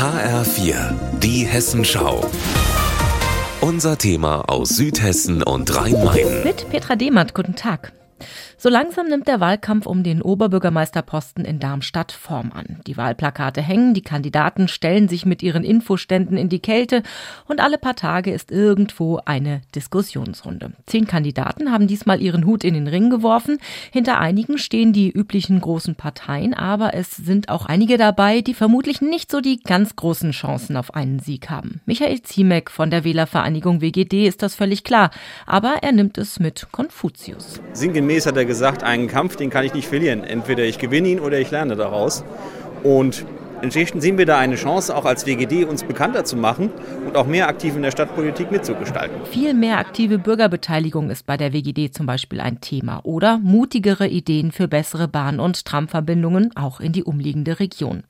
HR4, die Hessenschau. Unser Thema aus Südhessen und Rhein-Main. Mit Petra Dehmert, guten Tag. So langsam nimmt der Wahlkampf um den Oberbürgermeisterposten in Darmstadt Form an. Die Wahlplakate hängen, die Kandidaten stellen sich mit ihren Infoständen in die Kälte und alle paar Tage ist irgendwo eine Diskussionsrunde. Zehn Kandidaten haben diesmal ihren Hut in den Ring geworfen. Hinter einigen stehen die üblichen großen Parteien, aber es sind auch einige dabei, die vermutlich nicht so die ganz großen Chancen auf einen Sieg haben. Michael Ziemek von der Wählervereinigung WGD ist das völlig klar, aber er nimmt es mit Konfuzius. Sinngemäß hat er gesagt, einen Kampf, den kann ich nicht verlieren. Entweder ich gewinne ihn oder ich lerne daraus. Und Inzwischen sehen wir da eine Chance, auch als WGD uns bekannter zu machen und auch mehr aktiv in der Stadtpolitik mitzugestalten. Viel mehr aktive Bürgerbeteiligung ist bei der WGD zum Beispiel ein Thema oder mutigere Ideen für bessere Bahn- und Tramverbindungen auch in die umliegende Region.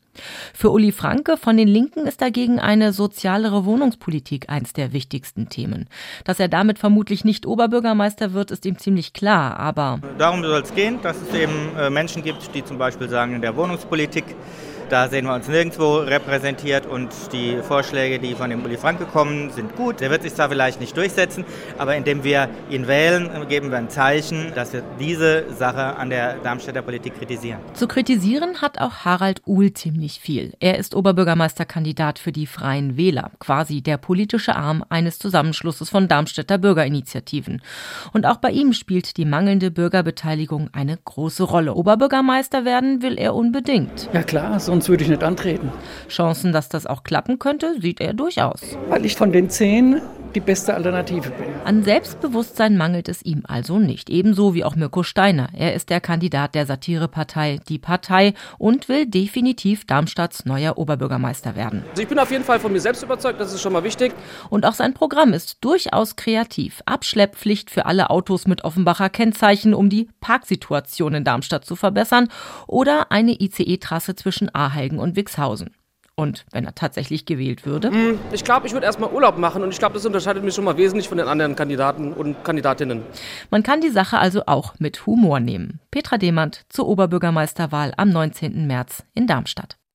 Für Uli Franke von den Linken ist dagegen eine sozialere Wohnungspolitik eins der wichtigsten Themen. Dass er damit vermutlich nicht Oberbürgermeister wird, ist ihm ziemlich klar, aber. Darum soll es gehen, dass es eben äh, Menschen gibt, die zum Beispiel sagen, in der Wohnungspolitik da sehen wir uns nirgendwo repräsentiert und die Vorschläge, die von dem Uli Franke kommen, sind gut. Der wird sich zwar vielleicht nicht durchsetzen, aber indem wir ihn wählen, geben wir ein Zeichen, dass wir diese Sache an der Darmstädter Politik kritisieren. Zu kritisieren hat auch Harald Uhl ziemlich viel. Er ist Oberbürgermeisterkandidat für die Freien Wähler, quasi der politische Arm eines Zusammenschlusses von Darmstädter Bürgerinitiativen. Und auch bei ihm spielt die mangelnde Bürgerbeteiligung eine große Rolle. Oberbürgermeister werden will er unbedingt. Ja klar, so ein sonst würde ich nicht antreten. Chancen, dass das auch klappen könnte, sieht er durchaus. Weil ich von den zehn die beste Alternative bin. An Selbstbewusstsein mangelt es ihm also nicht. Ebenso wie auch Mirko Steiner. Er ist der Kandidat der Satirepartei Die Partei und will definitiv Darmstadts neuer Oberbürgermeister werden. Also ich bin auf jeden Fall von mir selbst überzeugt, das ist schon mal wichtig. Und auch sein Programm ist durchaus kreativ. Abschlepppflicht für alle Autos mit Offenbacher Kennzeichen, um die Parksituation in Darmstadt zu verbessern. Oder eine ICE-Trasse zwischen Ahelgen und Wixhausen. Und wenn er tatsächlich gewählt würde? Mm, ich glaube, ich würde erstmal Urlaub machen und ich glaube, das unterscheidet mich schon mal wesentlich von den anderen Kandidaten und Kandidatinnen. Man kann die Sache also auch mit Humor nehmen. Petra Demand zur Oberbürgermeisterwahl am 19. März in Darmstadt.